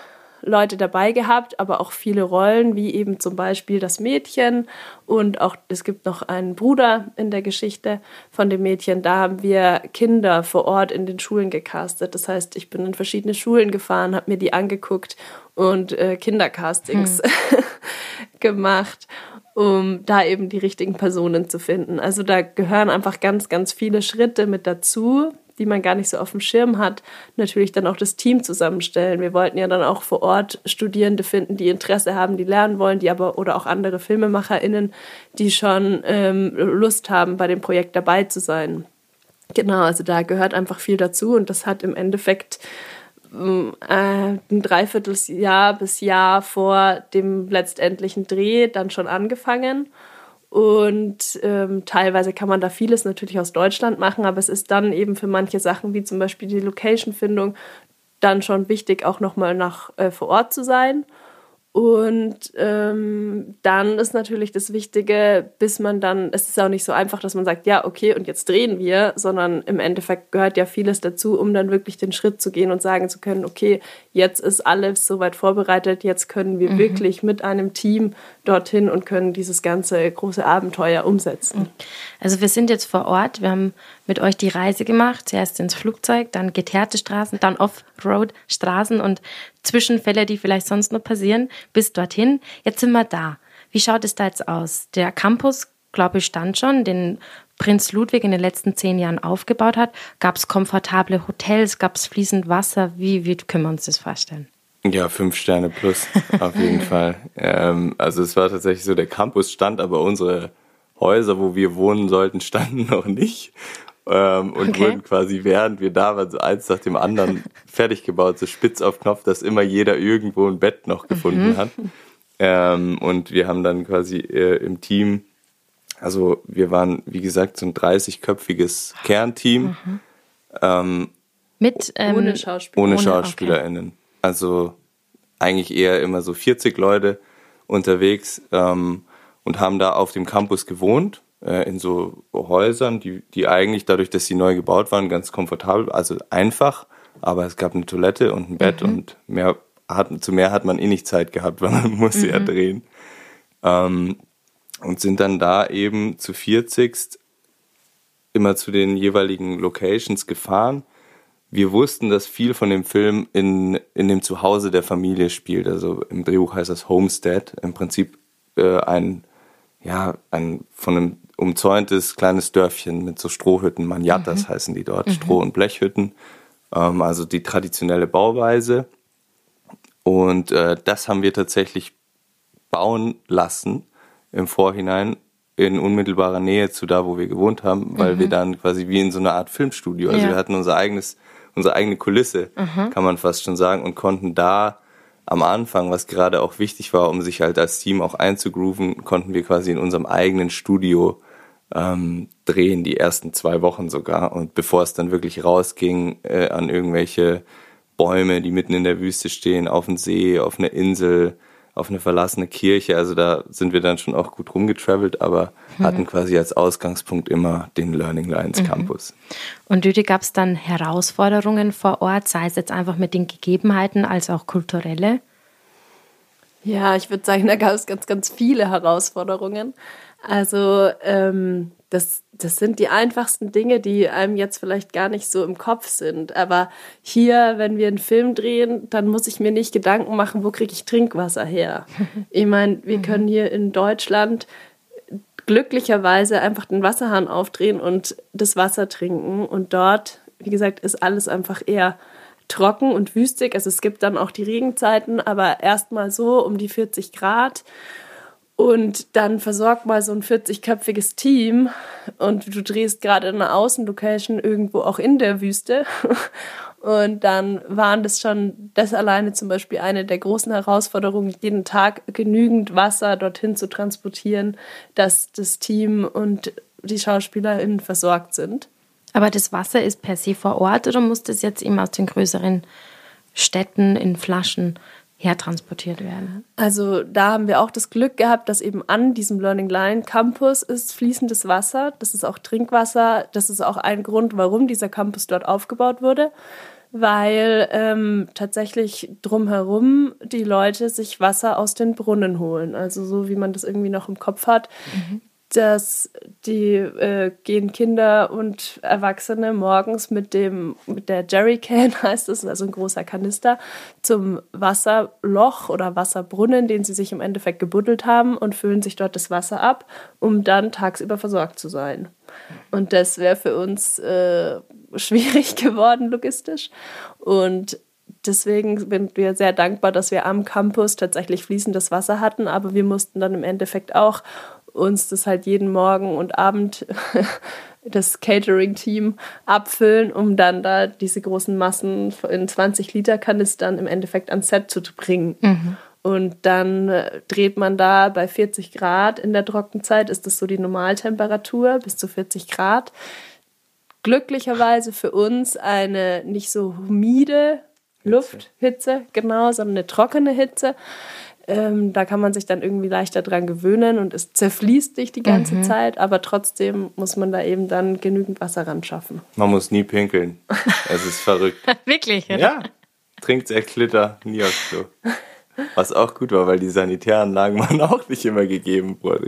Leute dabei gehabt, aber auch viele Rollen, wie eben zum Beispiel das Mädchen und auch es gibt noch einen Bruder in der Geschichte von dem Mädchen. Da haben wir Kinder vor Ort in den Schulen gecastet. Das heißt, ich bin in verschiedene Schulen gefahren, habe mir die angeguckt und äh, Kindercastings hm. gemacht um da eben die richtigen Personen zu finden. Also da gehören einfach ganz, ganz viele Schritte mit dazu, die man gar nicht so auf dem Schirm hat, natürlich dann auch das Team zusammenstellen. Wir wollten ja dann auch vor Ort Studierende finden, die Interesse haben, die lernen wollen, die aber oder auch andere FilmemacherInnen, die schon ähm, Lust haben, bei dem Projekt dabei zu sein. Genau, also da gehört einfach viel dazu und das hat im Endeffekt mm, äh, ein Dreivierteljahr bis Jahr vor dem letztendlichen Dreh dann schon angefangen. Und ähm, teilweise kann man da vieles natürlich aus Deutschland machen, aber es ist dann eben für manche Sachen, wie zum Beispiel die Location-Findung, dann schon wichtig, auch nochmal äh, vor Ort zu sein und ähm, dann ist natürlich das Wichtige, bis man dann, es ist auch nicht so einfach, dass man sagt, ja, okay, und jetzt drehen wir, sondern im Endeffekt gehört ja vieles dazu, um dann wirklich den Schritt zu gehen und sagen zu können, okay, jetzt ist alles soweit vorbereitet, jetzt können wir mhm. wirklich mit einem Team dorthin und können dieses ganze große Abenteuer umsetzen. Also wir sind jetzt vor Ort, wir haben mit euch die Reise gemacht. Zuerst ins Flugzeug, dann geteerte Straßen, dann Offroad-Straßen und Zwischenfälle, die vielleicht sonst noch passieren, bis dorthin. Jetzt sind wir da. Wie schaut es da jetzt aus? Der Campus, glaube ich, stand schon, den Prinz Ludwig in den letzten zehn Jahren aufgebaut hat. Gab es komfortable Hotels, gab es fließend Wasser? Wie, wie können wir uns das vorstellen? Ja, fünf Sterne plus, auf jeden Fall. Ähm, also es war tatsächlich so, der Campus stand, aber unsere Häuser, wo wir wohnen sollten, standen noch nicht. Ähm, und okay. wurden quasi, während wir da waren, so eins nach dem anderen fertig gebaut, so spitz auf Knopf, dass immer jeder irgendwo ein Bett noch gefunden mhm. hat. Ähm, und wir haben dann quasi äh, im Team, also wir waren, wie gesagt, so ein 30-köpfiges Kernteam. Mhm. Ähm, Mit ähm, ohne, Schauspieler. ohne SchauspielerInnen. Okay. Also eigentlich eher immer so 40 Leute unterwegs ähm, und haben da auf dem Campus gewohnt, äh, in so Häusern, die, die eigentlich dadurch, dass sie neu gebaut waren, ganz komfortabel, also einfach, aber es gab eine Toilette und ein Bett mhm. und mehr hat, zu mehr hat man eh nicht Zeit gehabt, weil man musste mhm. ja drehen. Ähm, und sind dann da eben zu 40 immer zu den jeweiligen Locations gefahren. Wir wussten, dass viel von dem Film in, in dem Zuhause der Familie spielt. Also im Drehbuch heißt das Homestead. Im Prinzip äh, ein, ja, ein von einem umzäuntes kleines Dörfchen mit so Strohhütten. Manjatas mhm. heißen die dort, mhm. Stroh- und Blechhütten. Ähm, also die traditionelle Bauweise. Und äh, das haben wir tatsächlich bauen lassen im Vorhinein in unmittelbarer Nähe zu da, wo wir gewohnt haben, weil mhm. wir dann quasi wie in so einer Art Filmstudio, also ja. wir hatten unser eigenes, unsere eigene Kulisse, mhm. kann man fast schon sagen, und konnten da am Anfang, was gerade auch wichtig war, um sich halt als Team auch einzugrooven, konnten wir quasi in unserem eigenen Studio ähm, drehen, die ersten zwei Wochen sogar. Und bevor es dann wirklich rausging äh, an irgendwelche Bäume, die mitten in der Wüste stehen, auf dem See, auf einer Insel, auf eine verlassene Kirche. Also da sind wir dann schon auch gut rumgetravelt, aber mhm. hatten quasi als Ausgangspunkt immer den Learning Lines mhm. Campus. Und Lüde, gab es dann Herausforderungen vor Ort, sei es jetzt einfach mit den Gegebenheiten als auch kulturelle? Ja, ich würde sagen, da gab es ganz, ganz viele Herausforderungen. Also ähm, das, das sind die einfachsten Dinge, die einem jetzt vielleicht gar nicht so im Kopf sind. Aber hier, wenn wir einen Film drehen, dann muss ich mir nicht Gedanken machen, wo kriege ich Trinkwasser her. Ich meine, wir können hier in Deutschland glücklicherweise einfach den Wasserhahn aufdrehen und das Wasser trinken. Und dort, wie gesagt, ist alles einfach eher trocken und wüstig. Also es gibt dann auch die Regenzeiten, aber erstmal so um die 40 Grad. Und dann versorgt mal so ein 40-köpfiges Team und du drehst gerade eine Außenlocation irgendwo auch in der Wüste. Und dann waren das schon, das alleine zum Beispiel eine der großen Herausforderungen, jeden Tag genügend Wasser dorthin zu transportieren, dass das Team und die SchauspielerInnen versorgt sind. Aber das Wasser ist per se vor Ort oder muss das jetzt immer aus den größeren Städten in Flaschen hertransportiert werden. Also da haben wir auch das Glück gehabt, dass eben an diesem Learning Line Campus ist fließendes Wasser. Das ist auch Trinkwasser. Das ist auch ein Grund, warum dieser Campus dort aufgebaut wurde, weil ähm, tatsächlich drumherum die Leute sich Wasser aus den Brunnen holen. Also so wie man das irgendwie noch im Kopf hat. Mhm dass die äh, gehen Kinder und Erwachsene morgens mit dem mit der Jerrycan heißt es, also ein großer Kanister, zum Wasserloch oder Wasserbrunnen, den sie sich im Endeffekt gebuddelt haben und füllen sich dort das Wasser ab, um dann tagsüber versorgt zu sein. Und das wäre für uns äh, schwierig geworden logistisch und deswegen sind wir sehr dankbar, dass wir am Campus tatsächlich fließendes Wasser hatten, aber wir mussten dann im Endeffekt auch uns das halt jeden Morgen und Abend das Catering-Team abfüllen, um dann da diese großen Massen in 20 Liter Kanistern im Endeffekt ans Set zu bringen. Mhm. Und dann äh, dreht man da bei 40 Grad in der Trockenzeit, ist das so die Normaltemperatur, bis zu 40 Grad. Glücklicherweise für uns eine nicht so humide Lufthitze, genau, sondern eine trockene Hitze. Ähm, da kann man sich dann irgendwie leichter dran gewöhnen und es zerfließt dich die ganze mhm. Zeit, aber trotzdem muss man da eben dann genügend Wasser ran schaffen. Man muss nie pinkeln. Es ist verrückt. Wirklich? Ja. Trinkt sechs Liter, nie aufs Klo. Was auch gut war, weil die Sanitäranlagen waren auch nicht immer gegeben wurde.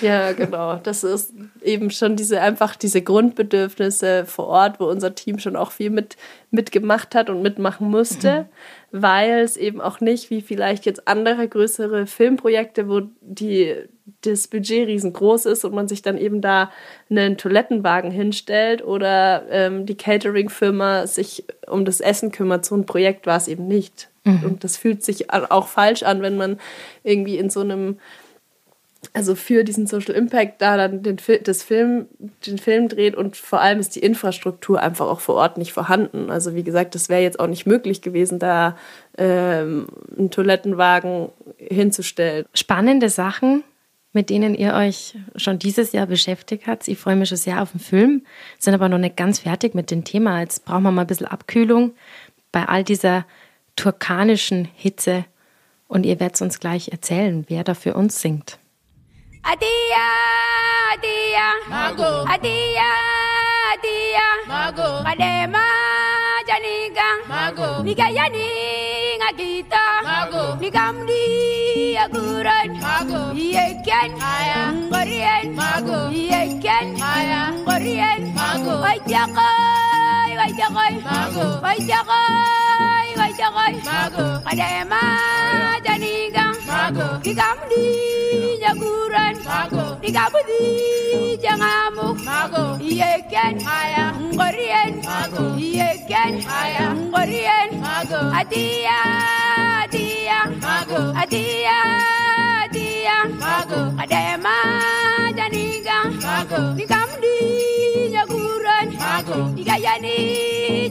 Ja, genau. Das ist eben schon diese einfach diese Grundbedürfnisse vor Ort, wo unser Team schon auch viel mit mitgemacht hat und mitmachen musste. Mhm weil es eben auch nicht wie vielleicht jetzt andere größere Filmprojekte, wo die, das Budget riesengroß ist und man sich dann eben da einen Toilettenwagen hinstellt oder ähm, die Catering-Firma sich um das Essen kümmert. So ein Projekt war es eben nicht. Mhm. Und das fühlt sich auch falsch an, wenn man irgendwie in so einem also für diesen Social Impact da dann den, das Film, den Film dreht und vor allem ist die Infrastruktur einfach auch vor Ort nicht vorhanden. Also wie gesagt, das wäre jetzt auch nicht möglich gewesen, da ähm, einen Toilettenwagen hinzustellen. Spannende Sachen, mit denen ihr euch schon dieses Jahr beschäftigt habt. Ich freue mich schon sehr auf den Film, sind aber noch nicht ganz fertig mit dem Thema. Jetzt brauchen wir mal ein bisschen Abkühlung bei all dieser turkanischen Hitze. Und ihr werdet uns gleich erzählen, wer da für uns singt. Adia, Adia, Mago. Adia, Adia, Mago. Kadema, Janiga, Mago. Nigayani, Ngagita, Mago. Nigamdi, Aguran, Mago. Yeken, Aya, Ngorien, Mago. Yeken, Aya, Ngorien, Mago. Waijakoy, Waijakoy, Mago. Waijakoy, Waijakoy, Mago. Kadema, Janiga, Mago. Nigamdi, jaguran mago. Digabudi jangamu mago. Yeken aya. Ngorien. Mago. Yeken aya. Ngorien. Mago. Adia adia mago. Adia adia mago. Adema janiga mago. Digamdi jaguran mago digayani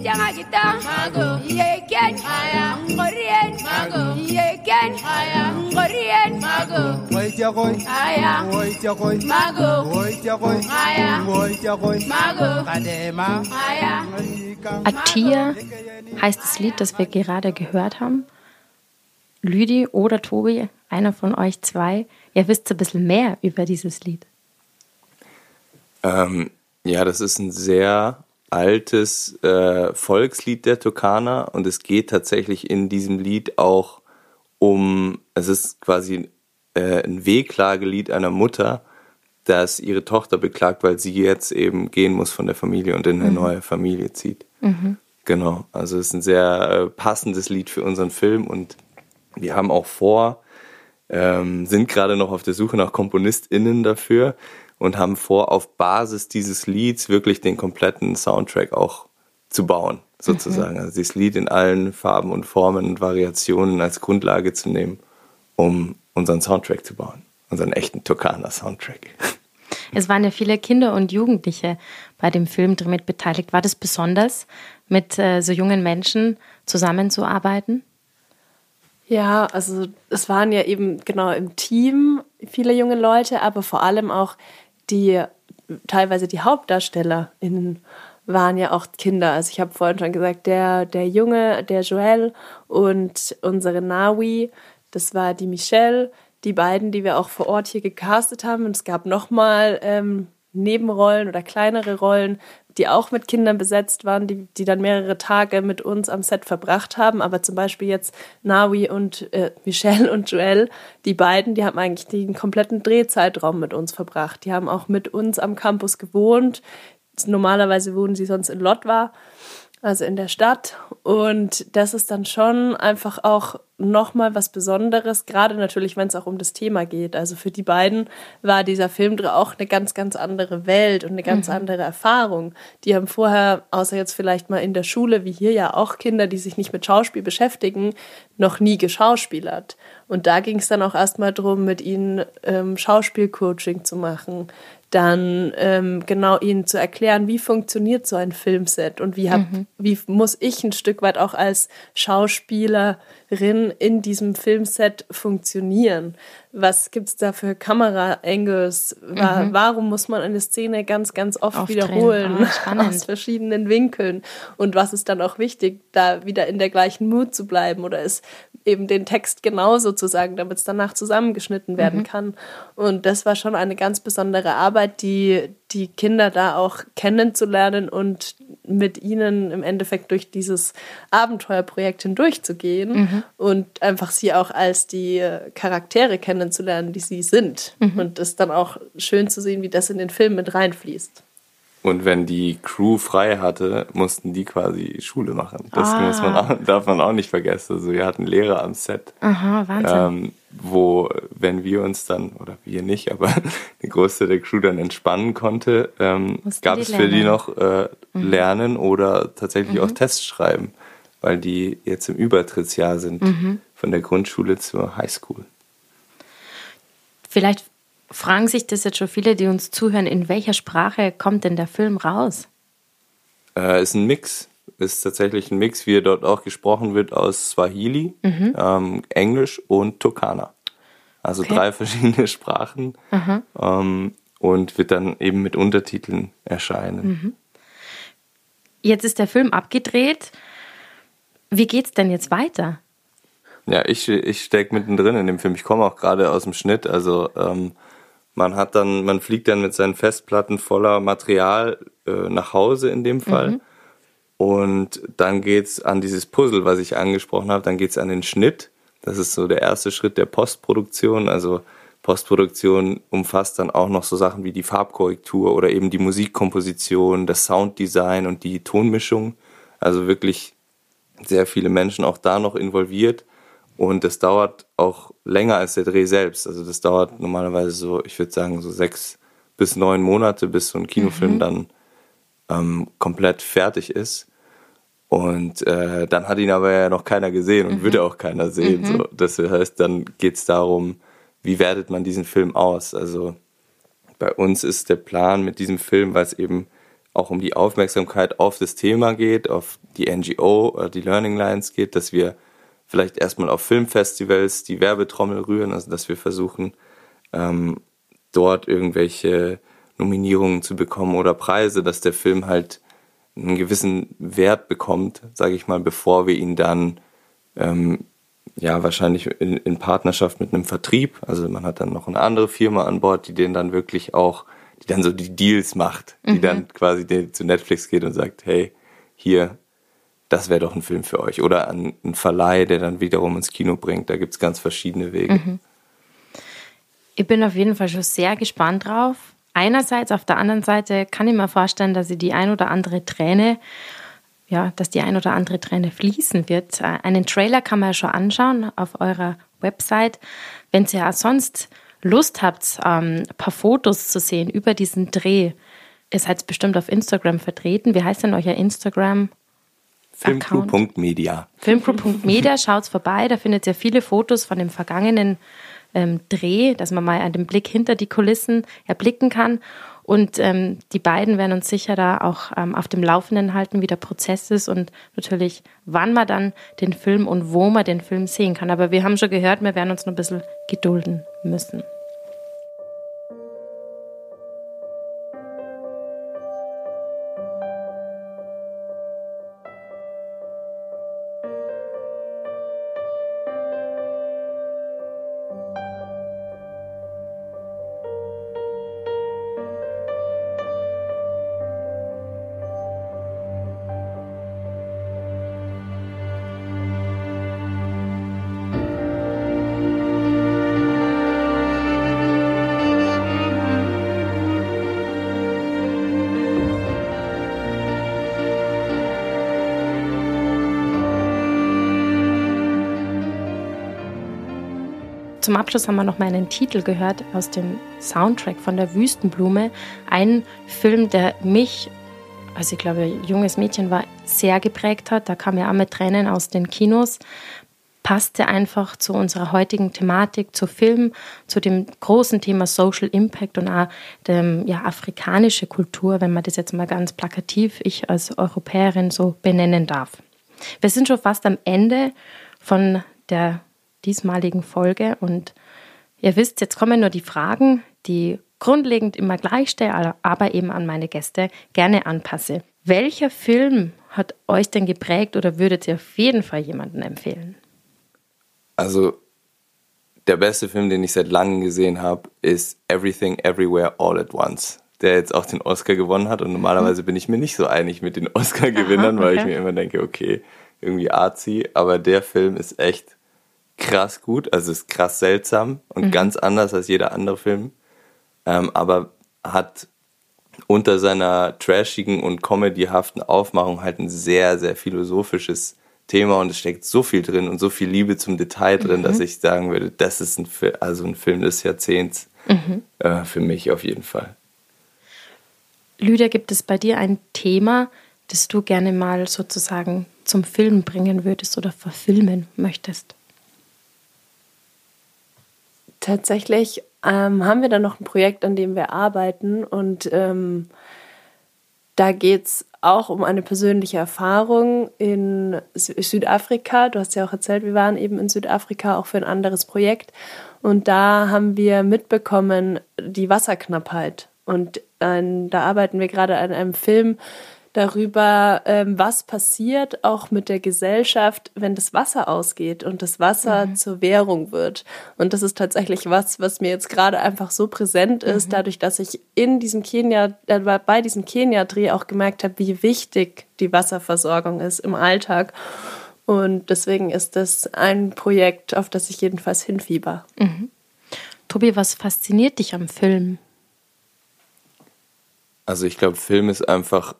jangagita mago yeken aya ngorien mago yeken aya ngorien mago Woitjakoi. Aya. Woitjakoi. Mago. Woitjakoi. Aya. Woitjakoi. Mago. Kadema. Aya. Atia heißt das Lied, das wir gerade gehört haben. Lüdi oder Tobi, einer von euch zwei, ihr wisst ein bisschen mehr über dieses Lied. Ähm, ja, das ist ein sehr altes äh, Volkslied der Turkaner und es geht tatsächlich in diesem Lied auch um, es ist quasi äh, ein Wehklagelied einer Mutter, das ihre Tochter beklagt, weil sie jetzt eben gehen muss von der Familie und in eine mhm. neue Familie zieht. Mhm. Genau, also es ist ein sehr äh, passendes Lied für unseren Film und wir haben auch vor, ähm, sind gerade noch auf der Suche nach KomponistInnen dafür und haben vor, auf Basis dieses Lieds wirklich den kompletten Soundtrack auch zu bauen, sozusagen. Mhm. Also dieses Lied in allen Farben und Formen und Variationen als Grundlage zu nehmen, um unseren Soundtrack zu bauen. Unseren echten Turkana-Soundtrack. Es waren ja viele Kinder und Jugendliche bei dem Film damit beteiligt. War das besonders, mit äh, so jungen Menschen zusammenzuarbeiten? Ja, also es waren ja eben genau im Team viele junge Leute, aber vor allem auch die teilweise die HauptdarstellerInnen waren ja auch Kinder. Also ich habe vorhin schon gesagt, der, der Junge, der Joel und unsere Nawi, das war die Michelle, die beiden, die wir auch vor Ort hier gecastet haben. Und es gab nochmal ähm, Nebenrollen oder kleinere Rollen, die auch mit Kindern besetzt waren, die, die dann mehrere Tage mit uns am Set verbracht haben. Aber zum Beispiel jetzt Nawi und äh, Michelle und Joel, die beiden, die haben eigentlich den kompletten Drehzeitraum mit uns verbracht. Die haben auch mit uns am Campus gewohnt. Normalerweise wohnen sie sonst in Lotwa also in der Stadt. Und das ist dann schon einfach auch nochmal was Besonderes, gerade natürlich, wenn es auch um das Thema geht. Also für die beiden war dieser Film auch eine ganz, ganz andere Welt und eine ganz mhm. andere Erfahrung. Die haben vorher, außer jetzt vielleicht mal in der Schule, wie hier ja auch Kinder, die sich nicht mit Schauspiel beschäftigen, noch nie geschauspielert. Und da ging es dann auch erstmal darum, mit ihnen ähm, Schauspielcoaching zu machen, dann ähm, genau ihnen zu erklären, wie funktioniert so ein Filmset und wie, hab, mhm. wie muss ich ein Stück weit auch als Schauspielerin in diesem Filmset funktionieren was gibt es da für Kamera-Angles? Mhm. Warum muss man eine Szene ganz, ganz oft Aufdrehen. wiederholen oh, aus verschiedenen Winkeln? Und was ist dann auch wichtig, da wieder in der gleichen Mut zu bleiben oder ist eben den Text genauso zu sagen, damit es danach zusammengeschnitten werden mhm. kann? Und das war schon eine ganz besondere Arbeit, die die Kinder da auch kennenzulernen und mit ihnen im Endeffekt durch dieses Abenteuerprojekt hindurchzugehen mhm. und einfach sie auch als die Charaktere kennenzulernen, die sie sind. Mhm. Und es dann auch schön zu sehen, wie das in den Film mit reinfließt. Und wenn die Crew frei hatte, mussten die quasi Schule machen. Das ah. muss man auch, darf man auch nicht vergessen. Also wir hatten Lehrer am Set. Aha, Wahnsinn. Ähm, wo, wenn wir uns dann, oder wir nicht, aber die Großteil der Crew dann entspannen konnte, ähm, gab es für die noch äh, mhm. Lernen oder tatsächlich mhm. auch Tests schreiben, weil die jetzt im Übertrittsjahr sind mhm. von der Grundschule zur Highschool. Vielleicht fragen sich das jetzt schon viele, die uns zuhören, in welcher Sprache kommt denn der Film raus? Äh, ist ein Mix, ist tatsächlich ein Mix, wie er dort auch gesprochen wird, aus Swahili, mhm. ähm, Englisch und Turkana. Also okay. drei verschiedene Sprachen ähm, und wird dann eben mit Untertiteln erscheinen. Mhm. Jetzt ist der Film abgedreht. Wie geht's denn jetzt weiter? Ja, ich, ich stecke mittendrin in dem Film. Ich komme auch gerade aus dem Schnitt. Also ähm, man hat dann, man fliegt dann mit seinen Festplatten voller Material äh, nach Hause in dem Fall. Mhm. Und dann geht's an dieses Puzzle, was ich angesprochen habe. Dann geht's an den Schnitt. Das ist so der erste Schritt der Postproduktion. Also Postproduktion umfasst dann auch noch so Sachen wie die Farbkorrektur oder eben die Musikkomposition, das Sounddesign und die Tonmischung. Also wirklich sehr viele Menschen auch da noch involviert. Und das dauert auch länger als der Dreh selbst. Also das dauert normalerweise so, ich würde sagen, so sechs bis neun Monate, bis so ein Kinofilm mhm. dann ähm, komplett fertig ist. Und äh, dann hat ihn aber ja noch keiner gesehen und mhm. würde auch keiner sehen. Mhm. So. Das heißt, dann geht es darum, wie wertet man diesen Film aus? Also bei uns ist der Plan mit diesem Film, weil es eben auch um die Aufmerksamkeit auf das Thema geht, auf die NGO oder die Learning Lines geht, dass wir vielleicht erstmal auf Filmfestivals die Werbetrommel rühren, also dass wir versuchen, ähm, dort irgendwelche Nominierungen zu bekommen oder Preise, dass der Film halt einen gewissen Wert bekommt, sage ich mal, bevor wir ihn dann ähm, ja wahrscheinlich in, in, Partnerschaft mit einem Vertrieb, also man hat dann noch eine andere Firma an Bord, die den dann wirklich auch, die dann so die Deals macht, die mhm. dann quasi zu Netflix geht und sagt, hey, hier, das wäre doch ein Film für euch. Oder an einen Verleih, der dann wiederum ins Kino bringt. Da gibt es ganz verschiedene Wege. Mhm. Ich bin auf jeden Fall schon sehr gespannt drauf. Einerseits, auf der anderen Seite kann ich mir vorstellen, dass sie die ein oder andere Träne, ja, dass die ein oder andere Träne fließen wird. Einen Trailer kann man ja schon anschauen auf eurer Website. Wenn ihr ja sonst Lust habt, ähm, ein paar Fotos zu sehen über diesen Dreh, ihr seid bestimmt auf Instagram vertreten. Wie heißt denn euer Instagram? Filmcrew.media. Filmcrew.media, schaut vorbei, da findet ihr viele Fotos von dem vergangenen ähm, Dreh, dass man mal einen Blick hinter die Kulissen erblicken kann. Und ähm, die beiden werden uns sicher da auch ähm, auf dem Laufenden halten, wie der Prozess ist und natürlich, wann man dann den Film und wo man den Film sehen kann. Aber wir haben schon gehört, wir werden uns noch ein bisschen gedulden müssen. Abschluss haben wir noch mal einen Titel gehört aus dem Soundtrack von der Wüstenblume. Ein Film, der mich, also ich glaube, junges Mädchen war, sehr geprägt hat. Da kam ja auch mit Tränen aus den Kinos. Passte einfach zu unserer heutigen Thematik, zu Film, zu dem großen Thema Social Impact und auch dem ja, afrikanische Kultur, wenn man das jetzt mal ganz plakativ, ich als Europäerin so benennen darf. Wir sind schon fast am Ende von der diesmaligen Folge. Und ihr wisst, jetzt kommen nur die Fragen, die grundlegend immer gleich stelle, aber eben an meine Gäste gerne anpasse. Welcher Film hat euch denn geprägt oder würdet ihr auf jeden Fall jemanden empfehlen? Also der beste Film, den ich seit langem gesehen habe, ist Everything Everywhere All at Once, der jetzt auch den Oscar gewonnen hat. Und normalerweise bin ich mir nicht so einig mit den Oscar-Gewinnern, okay. weil ich mir immer denke, okay, irgendwie arzi, aber der Film ist echt krass gut, also ist krass seltsam und mhm. ganz anders als jeder andere Film, ähm, aber hat unter seiner trashigen und comedyhaften Aufmachung halt ein sehr, sehr philosophisches Thema und es steckt so viel drin und so viel Liebe zum Detail drin, mhm. dass ich sagen würde, das ist ein, also ein Film des Jahrzehnts mhm. äh, für mich auf jeden Fall. Lüder, gibt es bei dir ein Thema, das du gerne mal sozusagen zum Film bringen würdest oder verfilmen möchtest? Tatsächlich ähm, haben wir dann noch ein Projekt, an dem wir arbeiten und ähm, da geht es auch um eine persönliche Erfahrung in Südafrika. Du hast ja auch erzählt, wir waren eben in Südafrika auch für ein anderes Projekt. Und da haben wir mitbekommen die Wasserknappheit. Und äh, da arbeiten wir gerade an einem Film darüber, ähm, was passiert auch mit der Gesellschaft, wenn das Wasser ausgeht und das Wasser mhm. zur Währung wird. Und das ist tatsächlich was, was mir jetzt gerade einfach so präsent ist, mhm. dadurch, dass ich in diesem Kenia, äh, bei diesem Kenia-Dreh auch gemerkt habe, wie wichtig die Wasserversorgung ist im Alltag. Und deswegen ist das ein Projekt, auf das ich jedenfalls hinfieber. Mhm. Tobi, was fasziniert dich am Film? Also ich glaube, Film ist einfach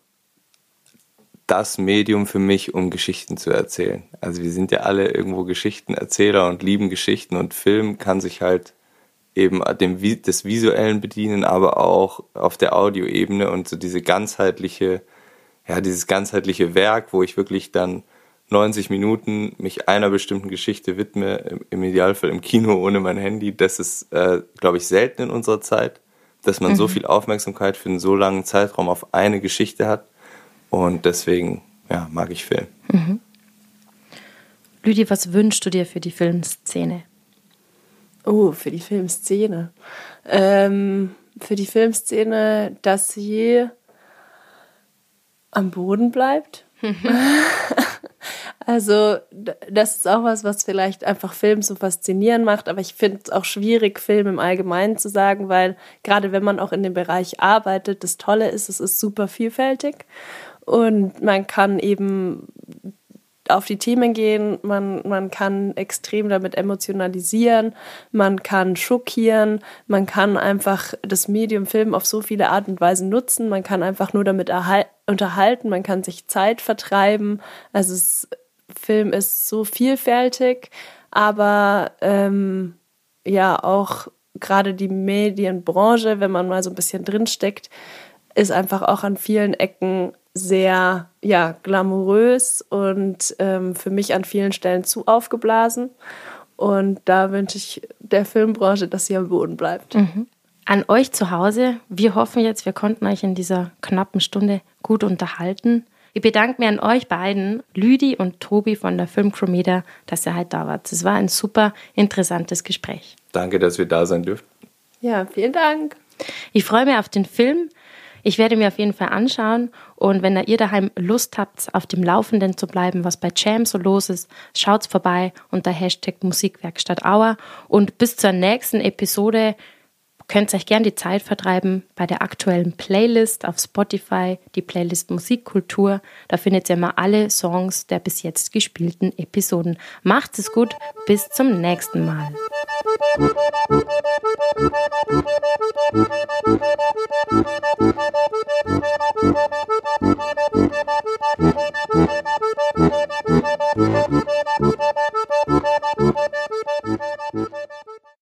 das Medium für mich, um Geschichten zu erzählen. Also wir sind ja alle irgendwo Geschichtenerzähler und lieben Geschichten und Film kann sich halt eben dem, des Visuellen bedienen, aber auch auf der Audioebene und so diese ganzheitliche, ja, dieses ganzheitliche Werk, wo ich wirklich dann 90 Minuten mich einer bestimmten Geschichte widme, im Idealfall im Kino ohne mein Handy, das ist, äh, glaube ich, selten in unserer Zeit, dass man mhm. so viel Aufmerksamkeit für einen so langen Zeitraum auf eine Geschichte hat. Und deswegen ja, mag ich Film. Mhm. Lüdi, was wünschst du dir für die Filmszene? Oh, für die Filmszene. Ähm, für die Filmszene, dass sie am Boden bleibt. also, das ist auch was, was vielleicht einfach Film so faszinierend macht, aber ich finde es auch schwierig, Film im Allgemeinen zu sagen, weil gerade wenn man auch in dem Bereich arbeitet, das Tolle ist, es ist super vielfältig. Und man kann eben auf die Themen gehen, man, man kann extrem damit emotionalisieren, man kann schockieren, man kann einfach das Medium Film auf so viele Art und Weisen nutzen, man kann einfach nur damit unterhalten, man kann sich Zeit vertreiben. Also es, Film ist so vielfältig, aber ähm, ja auch gerade die Medienbranche, wenn man mal so ein bisschen drinsteckt, ist einfach auch an vielen Ecken sehr ja, glamourös und ähm, für mich an vielen Stellen zu aufgeblasen. Und da wünsche ich der Filmbranche, dass sie am Boden bleibt. Mhm. An euch zu Hause, wir hoffen jetzt, wir konnten euch in dieser knappen Stunde gut unterhalten. Ich bedanke mich an euch beiden, Lüdi und Tobi von der Filmcrometer, dass ihr halt da wart. Es war ein super interessantes Gespräch. Danke, dass wir da sein dürfen. Ja, vielen Dank. Ich freue mich auf den Film. Ich werde mir auf jeden Fall anschauen. Und wenn ihr daheim Lust habt, auf dem Laufenden zu bleiben, was bei Jam so los ist, schaut's vorbei unter Hashtag Musikwerkstatt Auer. Und bis zur nächsten Episode könnt euch gern die Zeit vertreiben bei der aktuellen Playlist auf Spotify, die Playlist Musikkultur. Da findet ihr mal alle Songs der bis jetzt gespielten Episoden. Macht es gut, bis zum nächsten Mal.